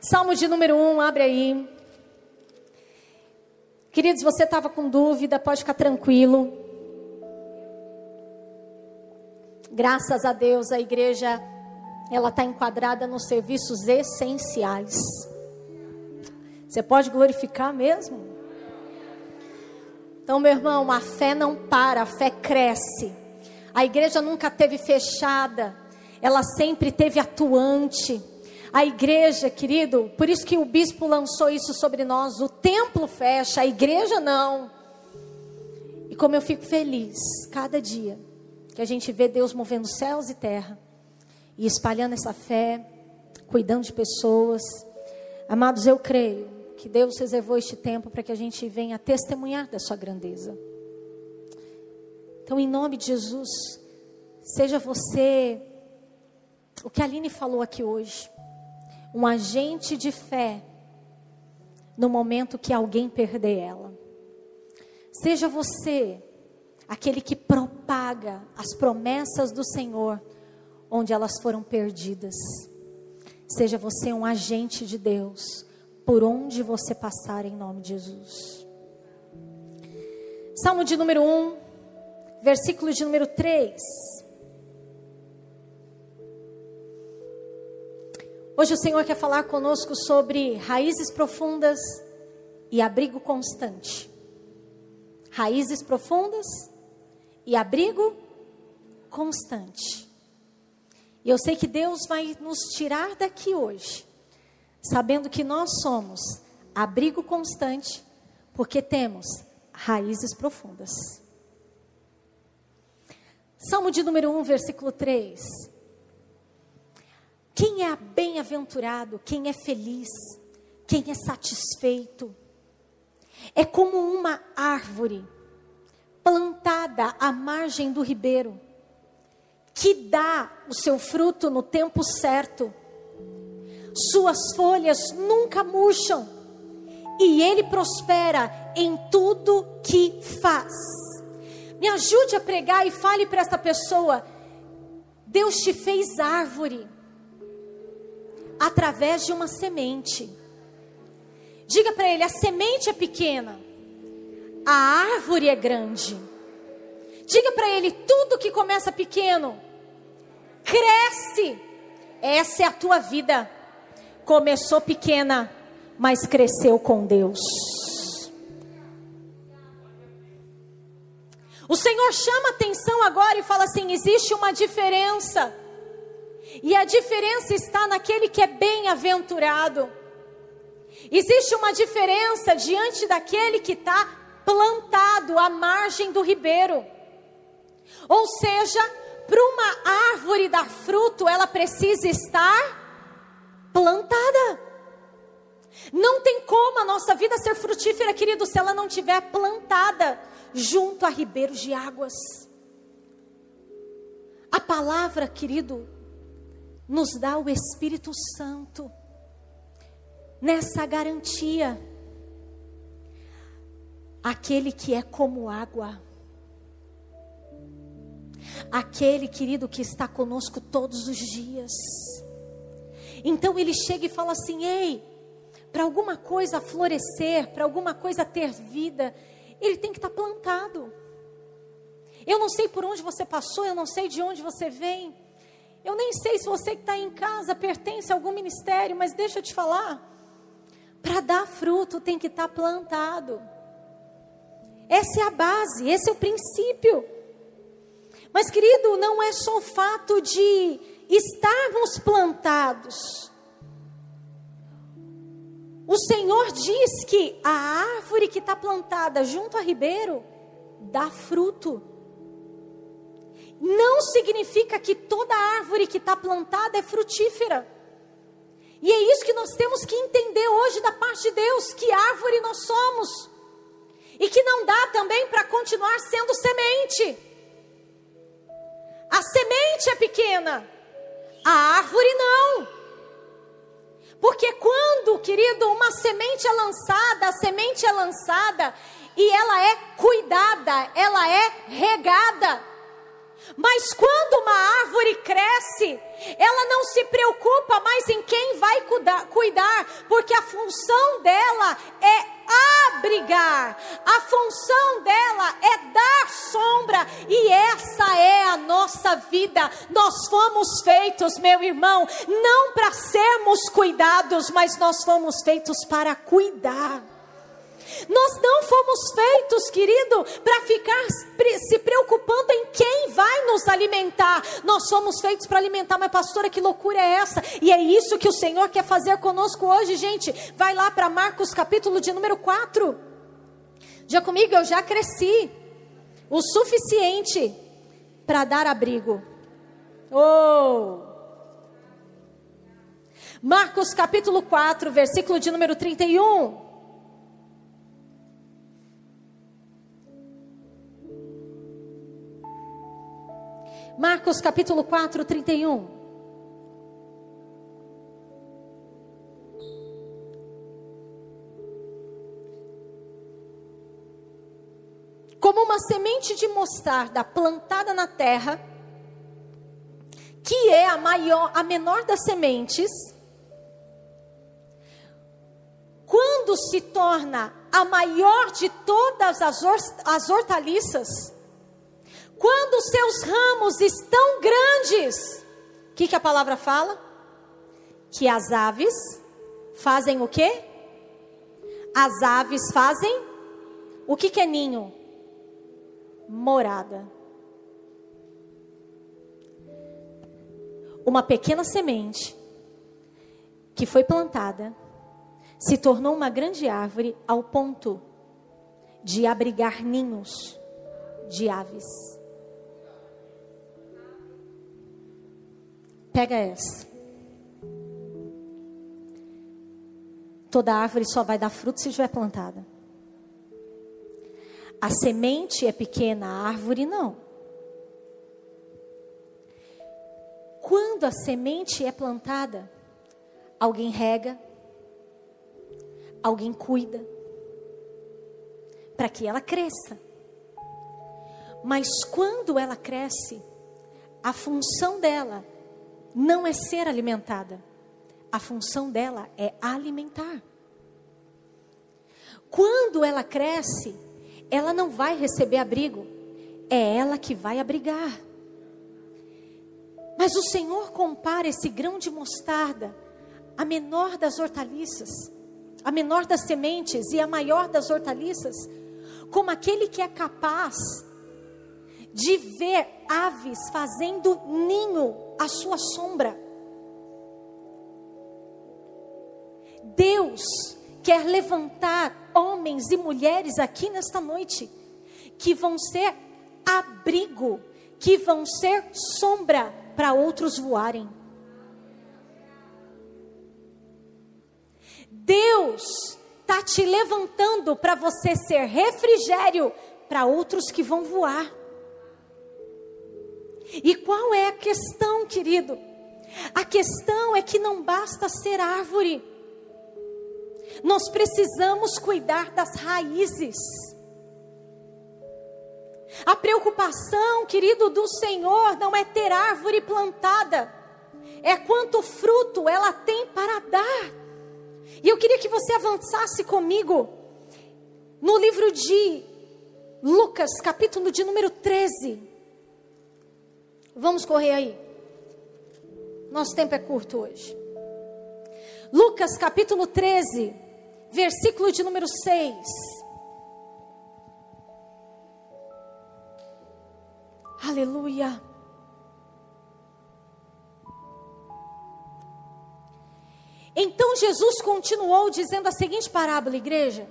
Salmo de número 1, um, abre aí. Queridos, você estava com dúvida, pode ficar tranquilo. Graças a Deus, a igreja ela está enquadrada nos serviços essenciais. Você pode glorificar mesmo? Então, meu irmão, a fé não para, a fé cresce. A igreja nunca teve fechada, ela sempre teve atuante. A igreja, querido, por isso que o bispo lançou isso sobre nós: o templo fecha, a igreja não. E como eu fico feliz cada dia que a gente vê Deus movendo céus e terra e espalhando essa fé, cuidando de pessoas. Amados, eu creio que Deus reservou este tempo para que a gente venha testemunhar da sua grandeza. Então, em nome de Jesus, seja você o que a Aline falou aqui hoje um agente de fé no momento que alguém perder ela. Seja você aquele que propaga as promessas do Senhor onde elas foram perdidas. Seja você um agente de Deus por onde você passar em nome de Jesus. Salmo de número 1, versículo de número 3. Hoje o Senhor quer falar conosco sobre raízes profundas e abrigo constante. Raízes profundas e abrigo constante. E eu sei que Deus vai nos tirar daqui hoje, sabendo que nós somos abrigo constante, porque temos raízes profundas. Salmo de número 1, versículo 3. Quem é bem-aventurado, quem é feliz, quem é satisfeito, é como uma árvore plantada à margem do ribeiro, que dá o seu fruto no tempo certo, suas folhas nunca murcham, e ele prospera em tudo que faz. Me ajude a pregar e fale para esta pessoa: Deus te fez árvore através de uma semente. Diga para ele: a semente é pequena, a árvore é grande. Diga para ele: tudo que começa pequeno, cresce. Essa é a tua vida. Começou pequena, mas cresceu com Deus. O Senhor chama atenção agora e fala assim: existe uma diferença e a diferença está naquele que é bem-aventurado. Existe uma diferença diante daquele que está plantado à margem do ribeiro. Ou seja, para uma árvore dar fruto, ela precisa estar plantada. Não tem como a nossa vida ser frutífera, querido, se ela não tiver plantada junto a ribeiros de águas. A palavra, querido, nos dá o Espírito Santo nessa garantia. Aquele que é como água. Aquele, querido, que está conosco todos os dias. Então ele chega e fala assim: ei, para alguma coisa florescer, para alguma coisa ter vida, ele tem que estar plantado. Eu não sei por onde você passou, eu não sei de onde você vem, eu nem sei se você que está em casa pertence a algum ministério, mas deixa eu te falar. Para dar fruto tem que estar tá plantado. Essa é a base, esse é o princípio. Mas, querido, não é só o fato de estarmos plantados. O Senhor diz que a árvore que está plantada junto a ribeiro dá fruto não significa que toda árvore que está plantada é frutífera. E é isso que nós temos que entender hoje da parte de Deus: que árvore nós somos. E que não dá também para continuar sendo semente. A semente é pequena, a árvore não. Porque quando, querido, uma semente é lançada, a semente é lançada e ela é cuidada, ela é regada Mas quando uma árvore cresce, ela não se preocupa mais em quem vai cuidar, porque a função dela é abrigar, a função dela é dar sombra, e essa é a nossa vida. Nós fomos feitos, meu irmão, não para sermos cuidados, mas nós fomos feitos para cuidar. Nós não fomos feitos, querido, para ficar se preocupando em quem vai nos alimentar. Nós somos feitos para alimentar, mas pastora, que loucura é essa? E é isso que o Senhor quer fazer conosco hoje, gente. Vai lá para Marcos capítulo de número 4. Já comigo, eu já cresci o suficiente para dar abrigo. Oh! Marcos capítulo 4, versículo de número 31. Marcos capítulo 4, 31. Como uma semente de mostarda plantada na terra, que é a maior, a menor das sementes, quando se torna a maior de todas as, as hortaliças, quando seus ramos estão grandes, o que, que a palavra fala? Que as aves fazem o quê? As aves fazem o que, que é ninho? Morada. Uma pequena semente que foi plantada se tornou uma grande árvore ao ponto de abrigar ninhos de aves. Pega essa. Toda árvore só vai dar fruto se estiver plantada. A semente é pequena, a árvore não. Quando a semente é plantada, alguém rega, alguém cuida, para que ela cresça. Mas quando ela cresce, a função dela não é ser alimentada. A função dela é alimentar. Quando ela cresce, ela não vai receber abrigo, é ela que vai abrigar. Mas o Senhor compara esse grão de mostarda, a menor das hortaliças, a menor das sementes e a maior das hortaliças, como aquele que é capaz de ver aves fazendo ninho à sua sombra. Deus quer levantar homens e mulheres aqui nesta noite que vão ser abrigo, que vão ser sombra para outros voarem. Deus está te levantando para você ser refrigério para outros que vão voar. E qual é a questão, querido? A questão é que não basta ser árvore, nós precisamos cuidar das raízes. A preocupação, querido, do Senhor não é ter árvore plantada, é quanto fruto ela tem para dar. E eu queria que você avançasse comigo no livro de Lucas, capítulo de número 13. Vamos correr aí. Nosso tempo é curto hoje. Lucas capítulo 13, versículo de número 6. Aleluia. Então Jesus continuou dizendo a seguinte parábola, igreja: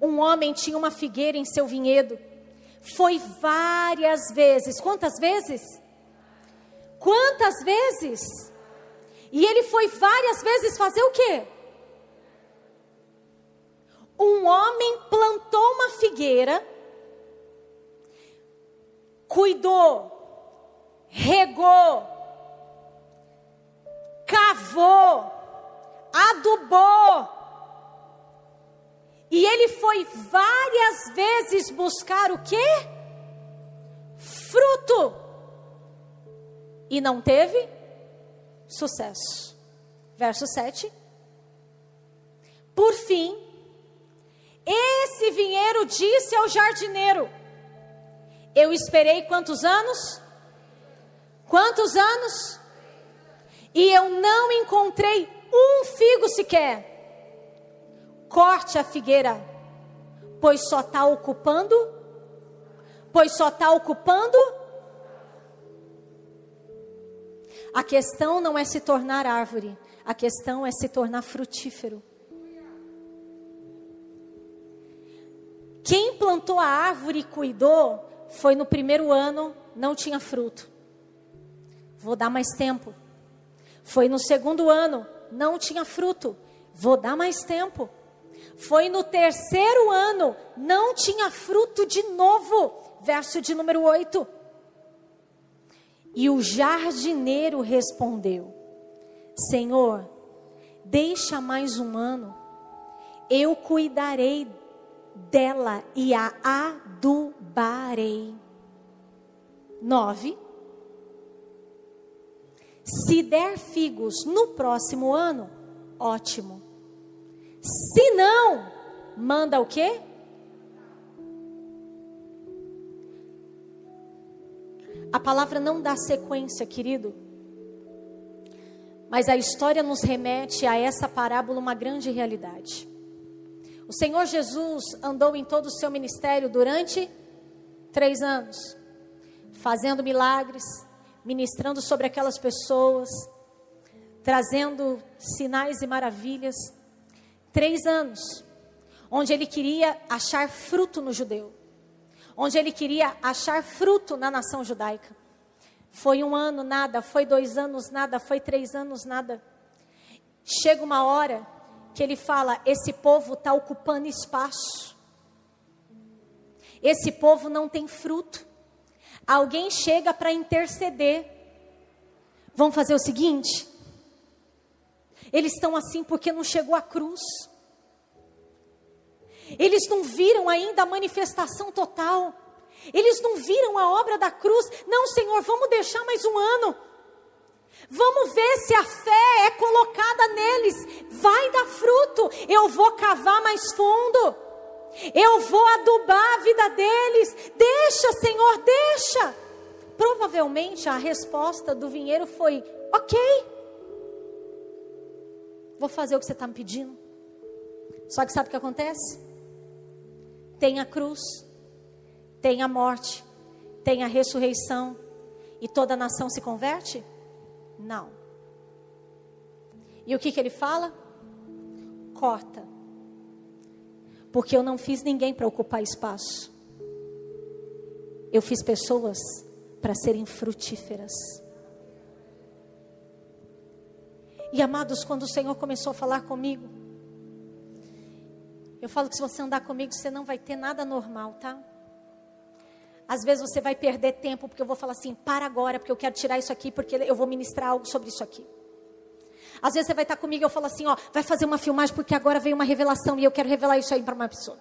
Um homem tinha uma figueira em seu vinhedo. Foi várias vezes. Quantas vezes? Quantas vezes? E ele foi várias vezes fazer o quê? Um homem plantou uma figueira, cuidou, regou, cavou, adubou. E ele foi várias vezes buscar o quê? Fruto. E não teve sucesso. Verso 7. Por fim, esse vinheiro disse ao jardineiro: Eu esperei quantos anos? Quantos anos? E eu não encontrei um figo sequer. Corte a figueira, pois só está ocupando, pois só está ocupando. A questão não é se tornar árvore, a questão é se tornar frutífero. Quem plantou a árvore e cuidou foi no primeiro ano, não tinha fruto. Vou dar mais tempo. Foi no segundo ano, não tinha fruto. Vou dar mais tempo. Foi no terceiro ano, não tinha fruto de novo. Verso de número 8. E o jardineiro respondeu: Senhor, deixa mais um ano, eu cuidarei dela e a adubarei. 9. Se der figos no próximo ano, ótimo. Se não, manda o quê? A palavra não dá sequência, querido. Mas a história nos remete a essa parábola uma grande realidade. O Senhor Jesus andou em todo o seu ministério durante três anos, fazendo milagres, ministrando sobre aquelas pessoas, trazendo sinais e maravilhas. Três anos, onde ele queria achar fruto no judeu, onde ele queria achar fruto na nação judaica. Foi um ano, nada, foi dois anos, nada, foi três anos, nada. Chega uma hora que ele fala: esse povo está ocupando espaço, esse povo não tem fruto alguém chega para interceder. Vamos fazer o seguinte? Eles estão assim porque não chegou a cruz. Eles não viram ainda a manifestação total. Eles não viram a obra da cruz. Não, Senhor, vamos deixar mais um ano. Vamos ver se a fé é colocada neles. Vai dar fruto. Eu vou cavar mais fundo. Eu vou adubar a vida deles. Deixa, Senhor, deixa. Provavelmente a resposta do vinheiro foi: Ok, vou fazer o que você está me pedindo. Só que sabe o que acontece? Tem a cruz, tem a morte, tem a ressurreição e toda a nação se converte? Não. E o que, que ele fala? Corta porque eu não fiz ninguém para ocupar espaço. Eu fiz pessoas para serem frutíferas. E amados, quando o Senhor começou a falar comigo, eu falo que se você andar comigo, você não vai ter nada normal, tá? Às vezes você vai perder tempo, porque eu vou falar assim, para agora, porque eu quero tirar isso aqui, porque eu vou ministrar algo sobre isso aqui. Às vezes você vai estar comigo e eu falo assim, ó, vai fazer uma filmagem porque agora veio uma revelação e eu quero revelar isso aí para uma pessoa.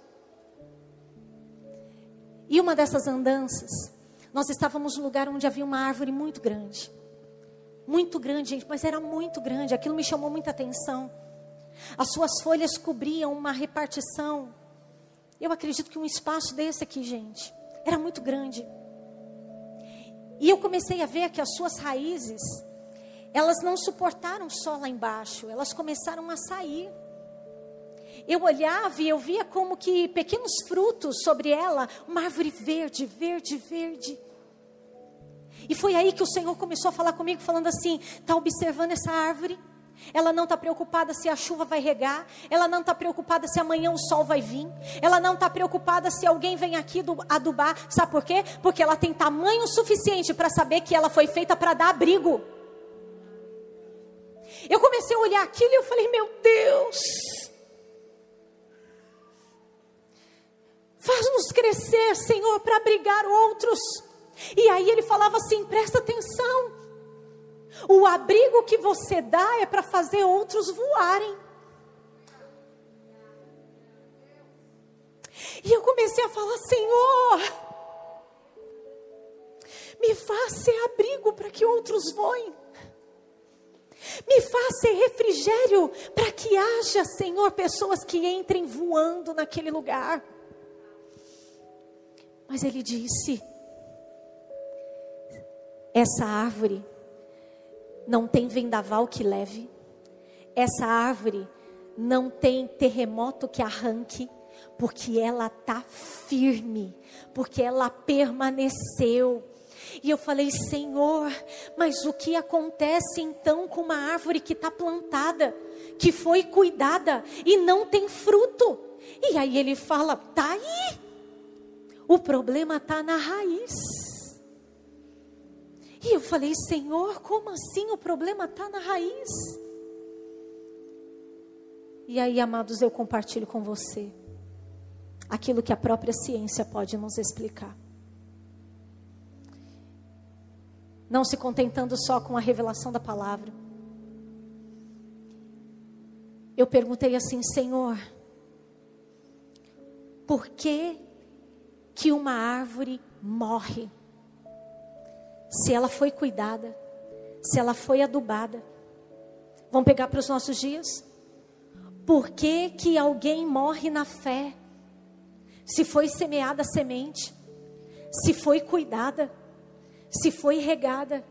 E uma dessas andanças, nós estávamos num lugar onde havia uma árvore muito grande. Muito grande, gente, mas era muito grande. Aquilo me chamou muita atenção. As suas folhas cobriam uma repartição. Eu acredito que um espaço desse aqui, gente, era muito grande. E eu comecei a ver que as suas raízes elas não suportaram só lá embaixo, elas começaram a sair. Eu olhava e eu via como que pequenos frutos sobre ela, uma árvore verde, verde, verde. E foi aí que o Senhor começou a falar comigo, falando assim: está observando essa árvore? Ela não está preocupada se a chuva vai regar, ela não está preocupada se amanhã o sol vai vir, ela não está preocupada se alguém vem aqui adubar, sabe por quê? Porque ela tem tamanho suficiente para saber que ela foi feita para dar abrigo. Eu comecei a olhar aquilo e eu falei: Meu Deus, faz-nos crescer, Senhor, para abrigar outros. E aí ele falava assim: presta atenção. O abrigo que você dá é para fazer outros voarem. E eu comecei a falar: Senhor, me ser abrigo para que outros voem. Me ser refrigério para que haja, Senhor, pessoas que entrem voando naquele lugar. Mas ele disse: essa árvore não tem vendaval que leve, essa árvore não tem terremoto que arranque, porque ela está firme, porque ela permaneceu. E eu falei, Senhor, mas o que acontece então com uma árvore que está plantada, que foi cuidada e não tem fruto? E aí ele fala, tá aí. O problema está na raiz. E eu falei, Senhor, como assim o problema está na raiz? E aí, amados, eu compartilho com você aquilo que a própria ciência pode nos explicar. Não se contentando só com a revelação da palavra. Eu perguntei assim, Senhor, por que que uma árvore morre? Se ela foi cuidada, se ela foi adubada. Vamos pegar para os nossos dias? Por que, que alguém morre na fé? Se foi semeada a semente, se foi cuidada, se foi regada,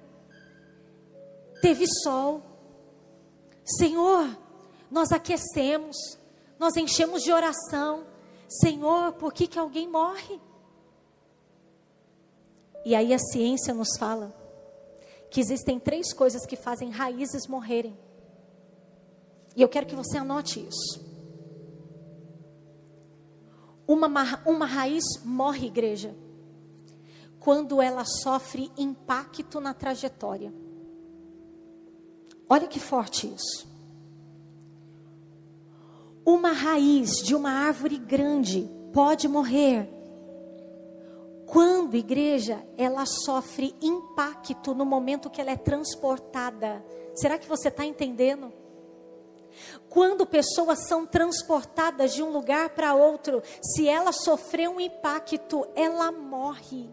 teve sol. Senhor, nós aquecemos, nós enchemos de oração. Senhor, por que, que alguém morre? E aí a ciência nos fala que existem três coisas que fazem raízes morrerem. E eu quero que você anote isso. Uma, uma raiz morre, igreja, quando ela sofre impacto na trajetória. Olha que forte isso. Uma raiz de uma árvore grande pode morrer quando, igreja, ela sofre impacto no momento que ela é transportada. Será que você está entendendo? Quando pessoas são transportadas de um lugar para outro, se ela sofrer um impacto, ela morre.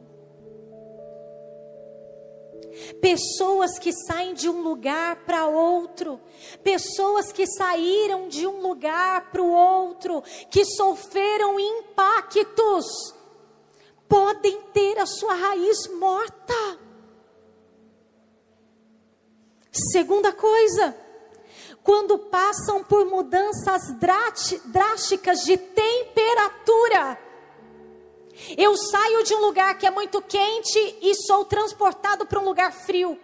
Pessoas que saem de um lugar para outro, pessoas que saíram de um lugar para o outro, que sofreram impactos, podem ter a sua raiz morta. Segunda coisa, quando passam por mudanças drásticas de temperatura. Eu saio de um lugar que é muito quente e sou transportado para um lugar frio.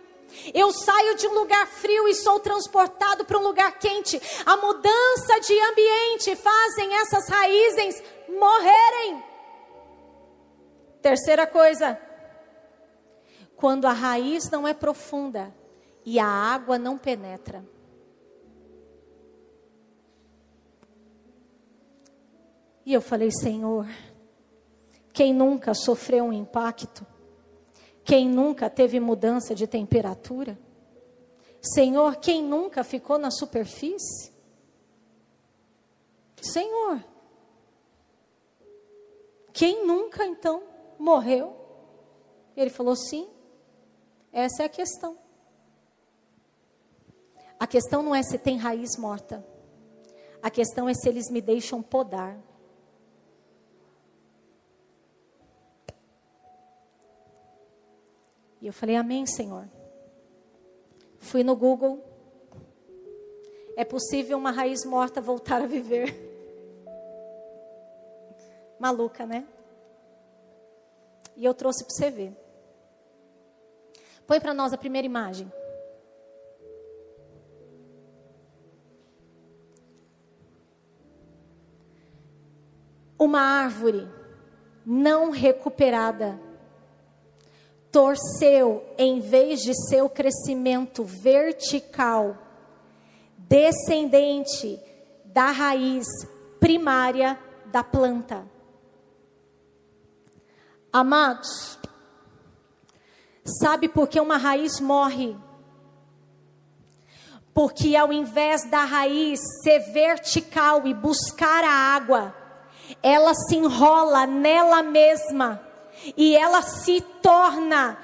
Eu saio de um lugar frio e sou transportado para um lugar quente. A mudança de ambiente fazem essas raízes morrerem. Terceira coisa, quando a raiz não é profunda e a água não penetra. E eu falei, Senhor, quem nunca sofreu um impacto? Quem nunca teve mudança de temperatura? Senhor, quem nunca ficou na superfície? Senhor, quem nunca então morreu? Ele falou: sim, essa é a questão. A questão não é se tem raiz morta, a questão é se eles me deixam podar. E eu falei, Amém, Senhor. Fui no Google. É possível uma raiz morta voltar a viver? Maluca, né? E eu trouxe para você ver. Põe para nós a primeira imagem. Uma árvore não recuperada torceu em vez de seu crescimento vertical, descendente da raiz primária da planta. Amados, sabe por que uma raiz morre? Porque ao invés da raiz ser vertical e buscar a água, ela se enrola nela mesma e ela se torna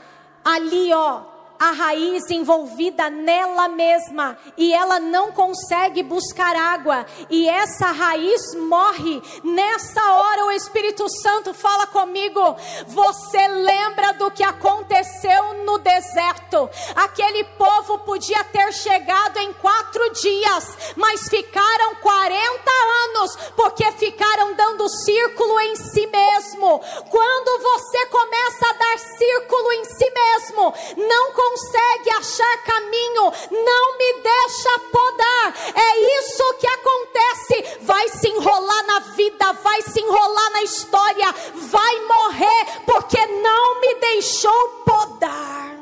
ali, ó, a raiz envolvida nela mesma e ela não consegue buscar água e essa raiz morre. Nessa hora o Espírito Santo fala comigo. Você lembra do que aconteceu no deserto? Aquele povo podia ter chegado em quatro dias, mas ficaram 40 anos porque ficaram dando círculo em si mesmo. Quando você começa a dar círculo em si mesmo, não consegue achar caminho, não me deixa podar. É isso que acontece. Vai se enrolar na vida, vai se enrolar na história, vai morrer porque não me deixou podar.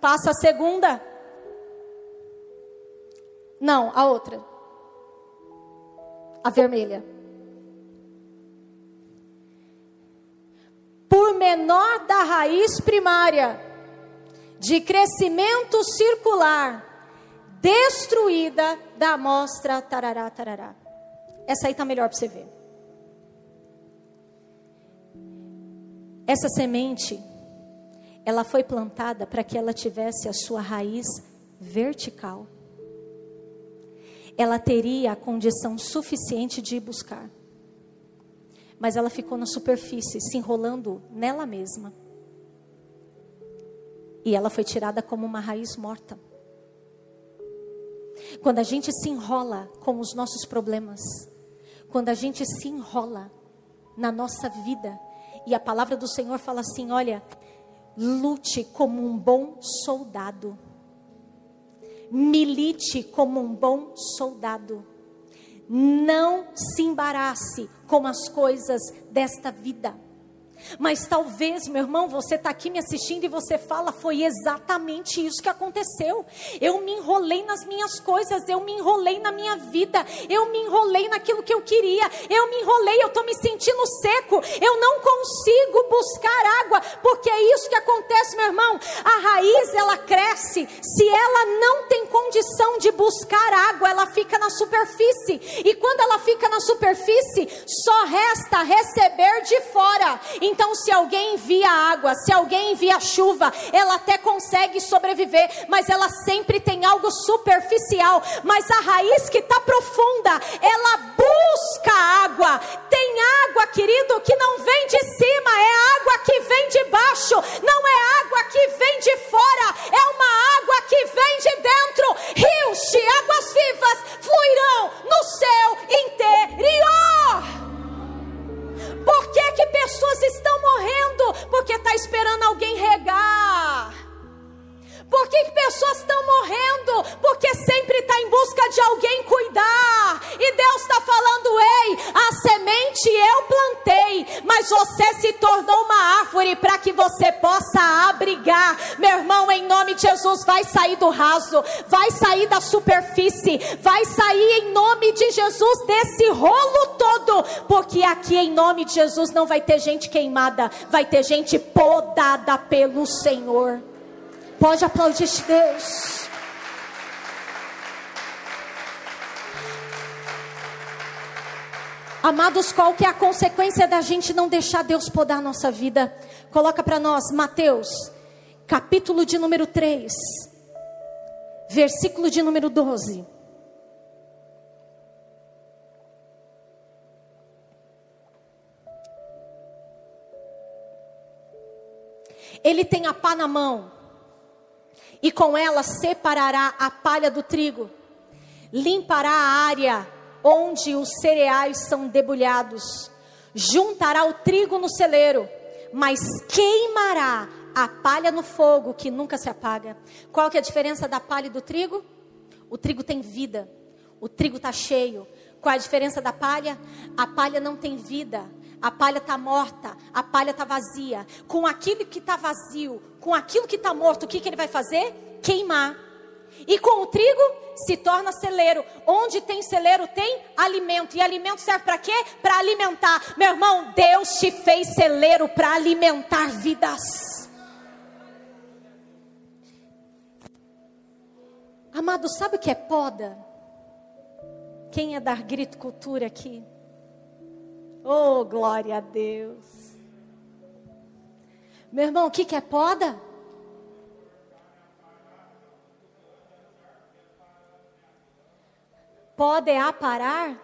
Passa a segunda. Não, a outra. A vermelha. Por menor da raiz primária, de crescimento circular, destruída da amostra tarará, tarará. Essa aí está melhor para você ver. Essa semente, ela foi plantada para que ela tivesse a sua raiz vertical. Ela teria a condição suficiente de ir buscar mas ela ficou na superfície, se enrolando nela mesma. E ela foi tirada como uma raiz morta. Quando a gente se enrola com os nossos problemas, quando a gente se enrola na nossa vida, e a palavra do Senhor fala assim: olha, lute como um bom soldado, milite como um bom soldado não se embarace com as coisas desta vida. Mas talvez, meu irmão, você está aqui me assistindo e você fala: foi exatamente isso que aconteceu. Eu me enrolei nas minhas coisas, eu me enrolei na minha vida, eu me enrolei naquilo que eu queria, eu me enrolei, eu estou me sentindo seco, eu não consigo buscar água, porque é isso que acontece, meu irmão. A raiz ela cresce, se ela não tem condição de buscar água, ela fica na superfície, e quando ela fica na superfície, só resta receber de fora. Então, se alguém envia água, se alguém envia chuva, ela até consegue sobreviver, mas ela sempre tem algo superficial. Mas a raiz que está profunda, ela busca água. Tem água, querido, que não vem de cima, é água que vem de baixo, não é água que vem de fora, é uma água que vem de dentro. Rios de águas vivas fluirão no seu interior. Por que, que pessoas estão morrendo? Porque está esperando alguém regar. Por que, que pessoas estão morrendo? Porque sempre está em busca de alguém cuidar. E Deus está falando: ei, a semente eu plantei, mas você se tornou uma árvore para que você possa abrigar. Meu irmão, em nome de Jesus, vai sair do raso, vai sair da superfície, vai sair em nome de Jesus desse rolo todo. Porque aqui, em nome de Jesus, não vai ter gente queimada, vai ter gente podada pelo Senhor. Pode aplaudir Deus. Amados, qual que é a consequência da gente não deixar Deus podar nossa vida? Coloca para nós, Mateus, capítulo de número 3, versículo de número 12. Ele tem a pá na mão e com ela separará a palha do trigo, limpará a área onde os cereais são debulhados, juntará o trigo no celeiro, mas queimará a palha no fogo que nunca se apaga. Qual que é a diferença da palha e do trigo? O trigo tem vida, o trigo está cheio. Qual é a diferença da palha? A palha não tem vida, a palha está morta, a palha está vazia. Com aquilo que está vazio, com aquilo que está morto, o que, que ele vai fazer? Queimar. E com o trigo se torna celeiro. Onde tem celeiro tem alimento. E alimento serve para quê? Para alimentar. Meu irmão, Deus te fez celeiro para alimentar vidas. Amado, sabe o que é poda? Quem é da agricultura aqui? Oh, glória a Deus. Meu irmão, o que, que é poda? Poda é aparar,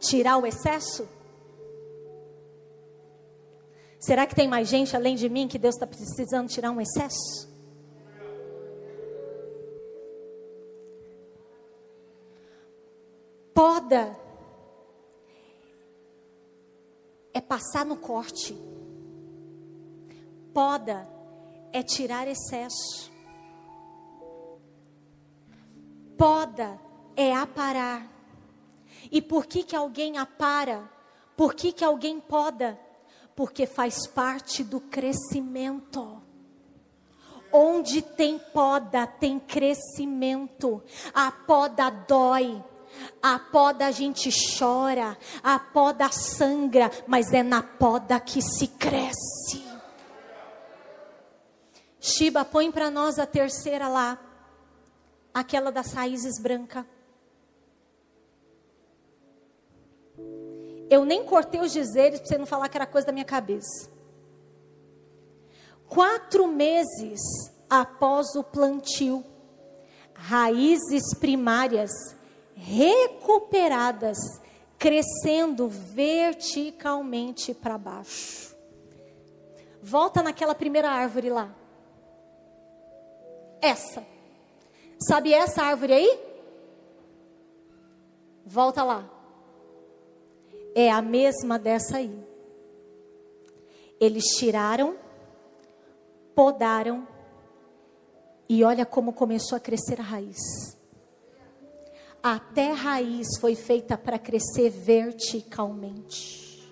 tirar o excesso? Será que tem mais gente além de mim que Deus está precisando tirar um excesso? Poda é passar no corte. Poda é tirar excesso. Poda é aparar. E por que que alguém apara? Por que que alguém poda? Porque faz parte do crescimento. Onde tem poda, tem crescimento. A poda dói. A poda a gente chora, a poda sangra, mas é na poda que se cresce. Shiba, põe para nós a terceira lá, aquela das raízes brancas. Eu nem cortei os dizeres para você não falar que era coisa da minha cabeça. Quatro meses após o plantio, raízes primárias recuperadas, crescendo verticalmente para baixo. Volta naquela primeira árvore lá. Essa. Sabe essa árvore aí? Volta lá. É a mesma dessa aí. Eles tiraram, podaram, e olha como começou a crescer a raiz. Até raiz foi feita para crescer verticalmente.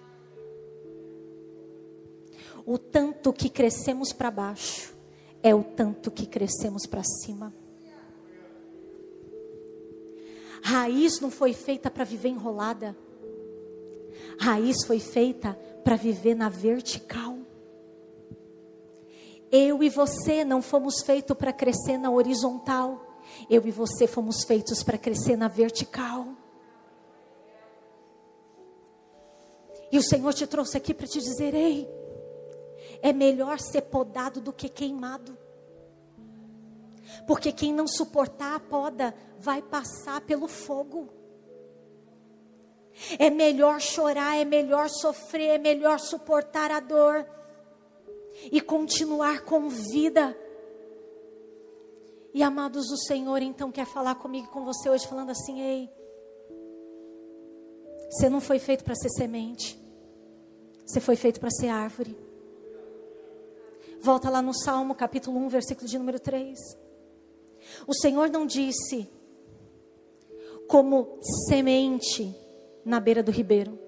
O tanto que crescemos para baixo é o tanto que crescemos para cima. Raiz não foi feita para viver enrolada. Raiz foi feita para viver na vertical. Eu e você não fomos feitos para crescer na horizontal. Eu e você fomos feitos para crescer na vertical. E o Senhor te trouxe aqui para te dizer: ei, é melhor ser podado do que queimado. Porque quem não suportar a poda vai passar pelo fogo. É melhor chorar, é melhor sofrer, é melhor suportar a dor e continuar com vida e amados, o Senhor então quer falar comigo e com você hoje, falando assim: ei, você não foi feito para ser semente, você foi feito para ser árvore. Volta lá no Salmo capítulo 1, versículo de número 3. O Senhor não disse como semente na beira do ribeiro.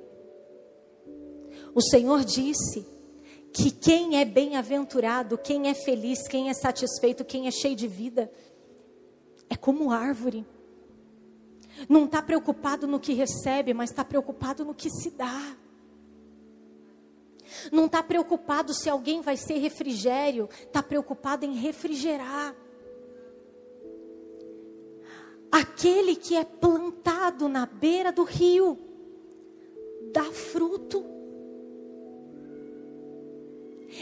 O Senhor disse que quem é bem-aventurado, quem é feliz, quem é satisfeito, quem é cheio de vida, é como árvore. Não está preocupado no que recebe, mas está preocupado no que se dá. Não está preocupado se alguém vai ser refrigério, está preocupado em refrigerar. Aquele que é plantado na beira do rio, dá fruto.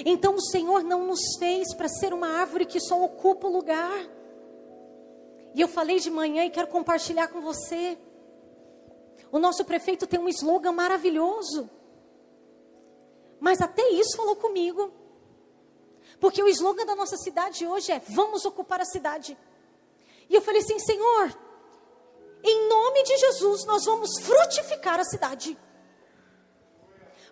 Então o Senhor não nos fez para ser uma árvore que só ocupa o lugar. E eu falei de manhã e quero compartilhar com você. O nosso prefeito tem um slogan maravilhoso. Mas até isso falou comigo. Porque o slogan da nossa cidade hoje é: vamos ocupar a cidade. E eu falei assim: Senhor, em nome de Jesus, nós vamos frutificar a cidade.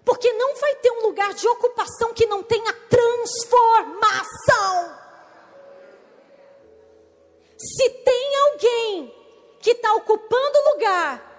Porque não vai ter um lugar de ocupação que não tenha transformação. Se tem alguém que está ocupando lugar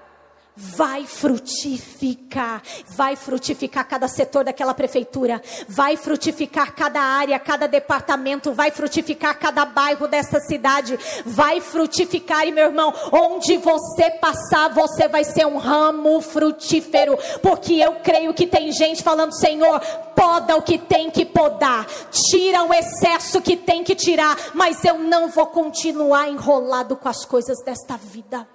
vai frutificar, vai frutificar cada setor daquela prefeitura, vai frutificar cada área, cada departamento, vai frutificar cada bairro dessa cidade, vai frutificar, e meu irmão, onde você passar, você vai ser um ramo frutífero, porque eu creio que tem gente falando, Senhor, poda o que tem que podar, tira o excesso que tem que tirar, mas eu não vou continuar enrolado com as coisas desta vida.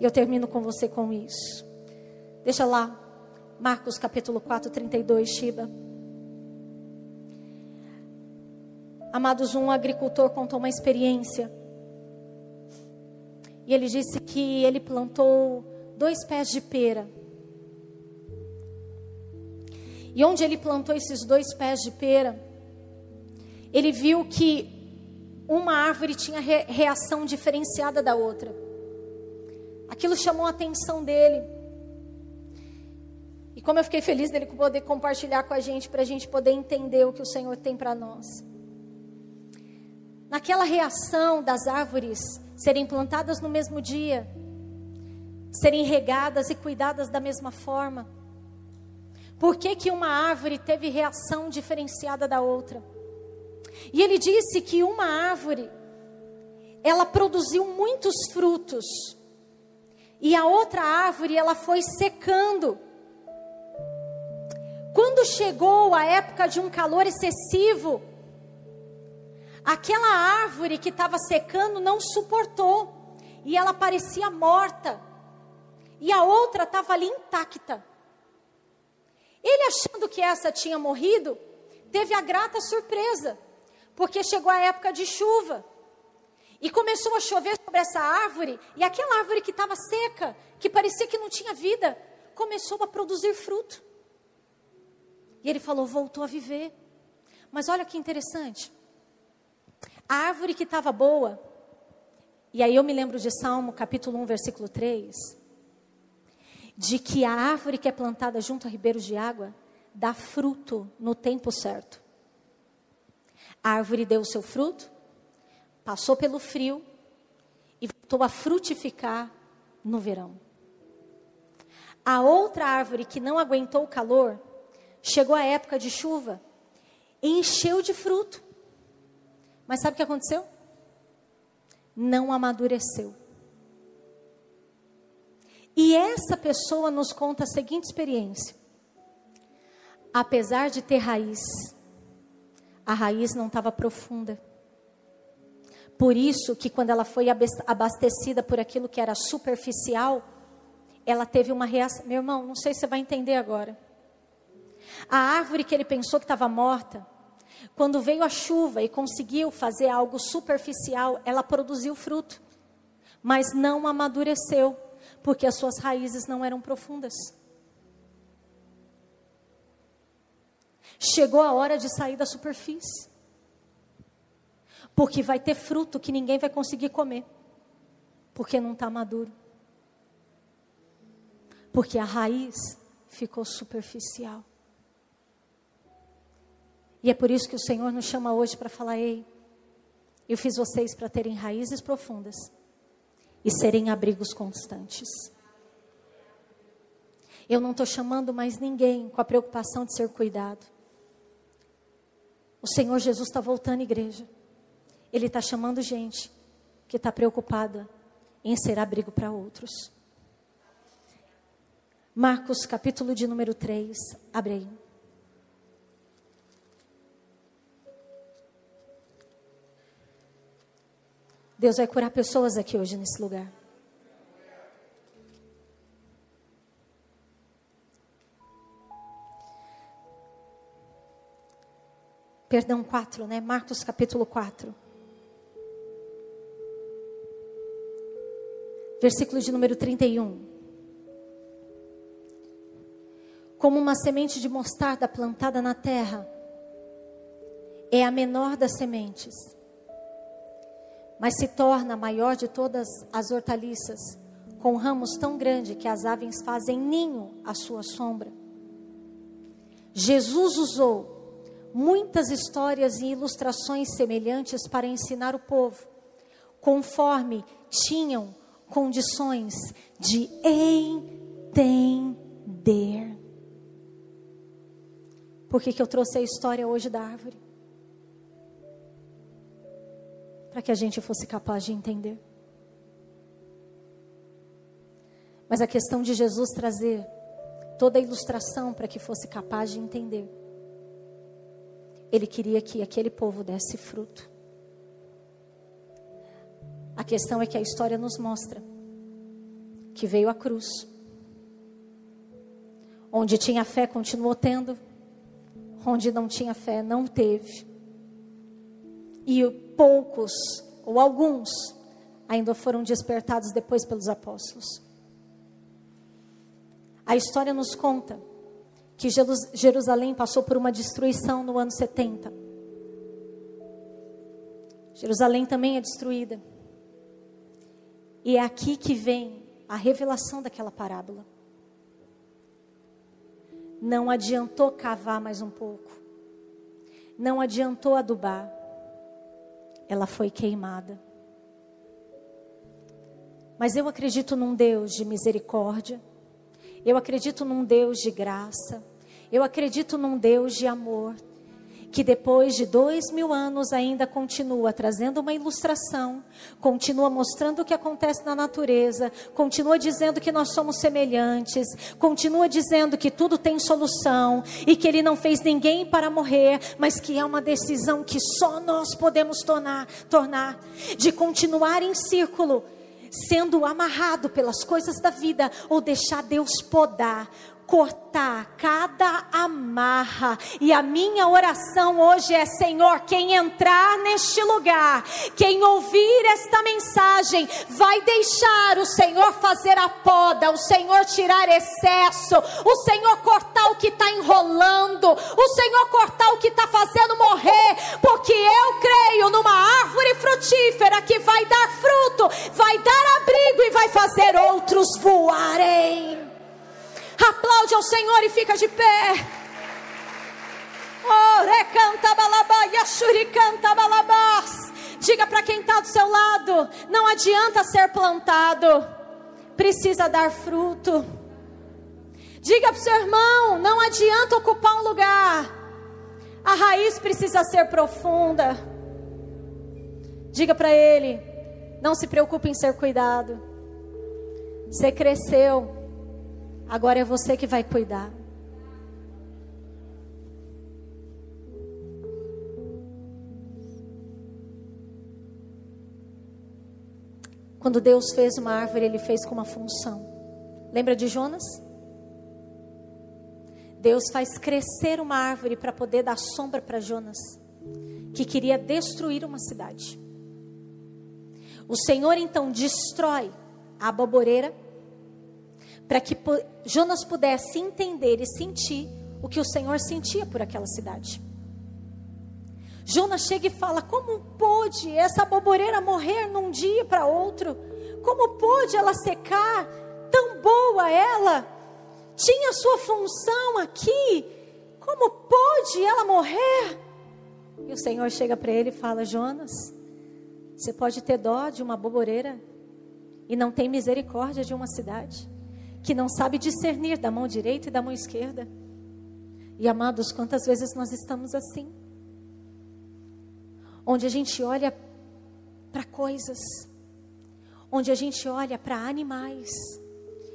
Eu termino com você com isso. Deixa lá, Marcos capítulo 4, 32, Shiba. Amados, um agricultor contou uma experiência. E ele disse que ele plantou dois pés de pera. E onde ele plantou esses dois pés de pera, ele viu que uma árvore tinha reação diferenciada da outra. Aquilo chamou a atenção dele. E como eu fiquei feliz dele poder compartilhar com a gente, para a gente poder entender o que o Senhor tem para nós. Naquela reação das árvores serem plantadas no mesmo dia, serem regadas e cuidadas da mesma forma. Por que, que uma árvore teve reação diferenciada da outra? E ele disse que uma árvore, ela produziu muitos frutos, e a outra árvore, ela foi secando. Quando chegou a época de um calor excessivo, aquela árvore que estava secando não suportou, e ela parecia morta, e a outra estava ali intacta. Ele achando que essa tinha morrido, teve a grata surpresa porque chegou a época de chuva. E começou a chover sobre essa árvore, e aquela árvore que estava seca, que parecia que não tinha vida, começou a produzir fruto. E ele falou: voltou a viver. Mas olha que interessante. A árvore que estava boa, e aí eu me lembro de Salmo capítulo 1, versículo 3, de que a árvore que é plantada junto a ribeiros de água dá fruto no tempo certo. A árvore deu o seu fruto, passou pelo frio e voltou a frutificar no verão. A outra árvore que não aguentou o calor, chegou a época de chuva encheu de fruto. Mas sabe o que aconteceu? Não amadureceu. E essa pessoa nos conta a seguinte experiência: apesar de ter raiz, a raiz não estava profunda. Por isso que quando ela foi abastecida por aquilo que era superficial, ela teve uma reação. Meu irmão, não sei se você vai entender agora. A árvore que ele pensou que estava morta, quando veio a chuva e conseguiu fazer algo superficial, ela produziu fruto, mas não amadureceu, porque as suas raízes não eram profundas. Chegou a hora de sair da superfície. Porque vai ter fruto que ninguém vai conseguir comer. Porque não está maduro. Porque a raiz ficou superficial. E é por isso que o Senhor nos chama hoje para falar: ei, eu fiz vocês para terem raízes profundas e serem abrigos constantes. Eu não estou chamando mais ninguém com a preocupação de ser cuidado. O Senhor Jesus está voltando, igreja. Ele está chamando gente que está preocupada em ser abrigo para outros. Marcos, capítulo de número 3. Abre aí. Deus vai curar pessoas aqui hoje nesse lugar. Perdão, 4, né? Marcos capítulo 4. Versículo de número 31. Como uma semente de mostarda plantada na terra, é a menor das sementes, mas se torna a maior de todas as hortaliças, com ramos tão grandes que as aves fazem ninho à sua sombra. Jesus usou muitas histórias e ilustrações semelhantes para ensinar o povo, conforme tinham condições de entender. Por que, que eu trouxe a história hoje da árvore? Para que a gente fosse capaz de entender. Mas a questão de Jesus trazer toda a ilustração para que fosse capaz de entender ele queria que aquele povo desse fruto. A questão é que a história nos mostra que veio a cruz, Onde tinha fé, continuou tendo. Onde não tinha fé, não teve. E poucos, ou alguns, ainda foram despertados depois pelos apóstolos. A história nos conta que Jerusalém passou por uma destruição no ano 70. Jerusalém também é destruída. E é aqui que vem a revelação daquela parábola. Não adiantou cavar mais um pouco. Não adiantou adubar. Ela foi queimada. Mas eu acredito num Deus de misericórdia. Eu acredito num Deus de graça. Eu acredito num Deus de amor que depois de dois mil anos ainda continua trazendo uma ilustração, continua mostrando o que acontece na natureza, continua dizendo que nós somos semelhantes, continua dizendo que tudo tem solução e que Ele não fez ninguém para morrer, mas que é uma decisão que só nós podemos tornar, tornar de continuar em círculo sendo amarrado pelas coisas da vida ou deixar Deus podar cortar cada amarra. E a minha oração hoje é: Senhor, quem entrar neste lugar, quem ouvir esta mensagem, vai deixar o Senhor fazer a poda, o Senhor tirar excesso, o Senhor cortar o que está enrolando, o Senhor cortar o que está fazendo morrer, porque eu creio numa árvore frutífera que vai dar fruto, vai dar abrigo e vai fazer outros voarem. Aplaude ao Senhor e fica de pé. Diga para quem está do seu lado: não adianta ser plantado, precisa dar fruto. Diga para o seu irmão: não adianta ocupar um lugar, a raiz precisa ser profunda. Diga para ele: não se preocupe em ser cuidado. Você cresceu, Agora é você que vai cuidar. Quando Deus fez uma árvore, Ele fez com uma função. Lembra de Jonas? Deus faz crescer uma árvore para poder dar sombra para Jonas, que queria destruir uma cidade. O Senhor então destrói a baboreira para que Jonas pudesse entender e sentir o que o Senhor sentia por aquela cidade. Jonas chega e fala: Como pôde essa boboreira morrer num dia para outro? Como pôde ela secar? Tão boa ela, tinha sua função aqui. Como pôde ela morrer? E o Senhor chega para ele e fala: Jonas, você pode ter dó de uma boboreira e não tem misericórdia de uma cidade que não sabe discernir da mão direita e da mão esquerda. E amados, quantas vezes nós estamos assim? Onde a gente olha para coisas, onde a gente olha para animais,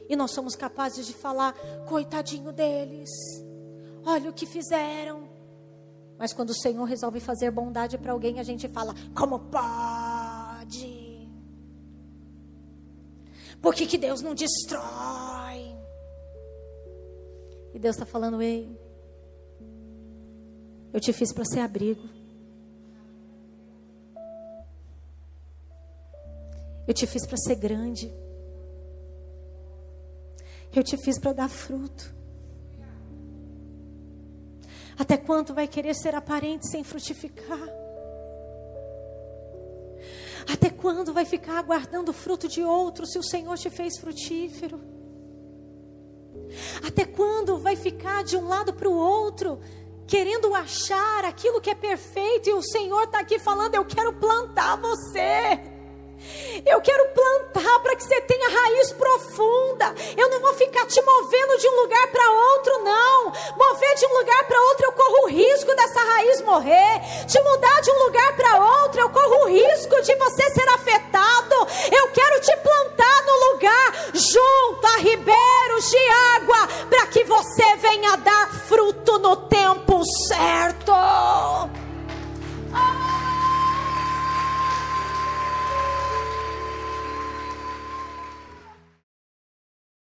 e nós somos capazes de falar: coitadinho deles, olha o que fizeram. Mas quando o Senhor resolve fazer bondade para alguém, a gente fala: como pode? Por que, que Deus não destrói? E Deus está falando, ei, eu te fiz para ser abrigo. Eu te fiz para ser grande. Eu te fiz para dar fruto. Até quanto vai querer ser aparente sem frutificar? Até quando vai ficar aguardando o fruto de outro se o Senhor te fez frutífero? Até quando vai ficar de um lado para o outro, querendo achar aquilo que é perfeito e o Senhor está aqui falando: Eu quero plantar você. Eu quero plantar para que você tenha raiz profunda. Eu não vou ficar te movendo de um lugar para outro, não. Mover de um lugar para outro, eu corro o risco dessa raiz morrer. Te mudar de um lugar para outro, eu corro o risco de você ser afetado. Eu quero te plantar no lugar junto a ribeiros de água, para que você venha dar fruto no tempo certo.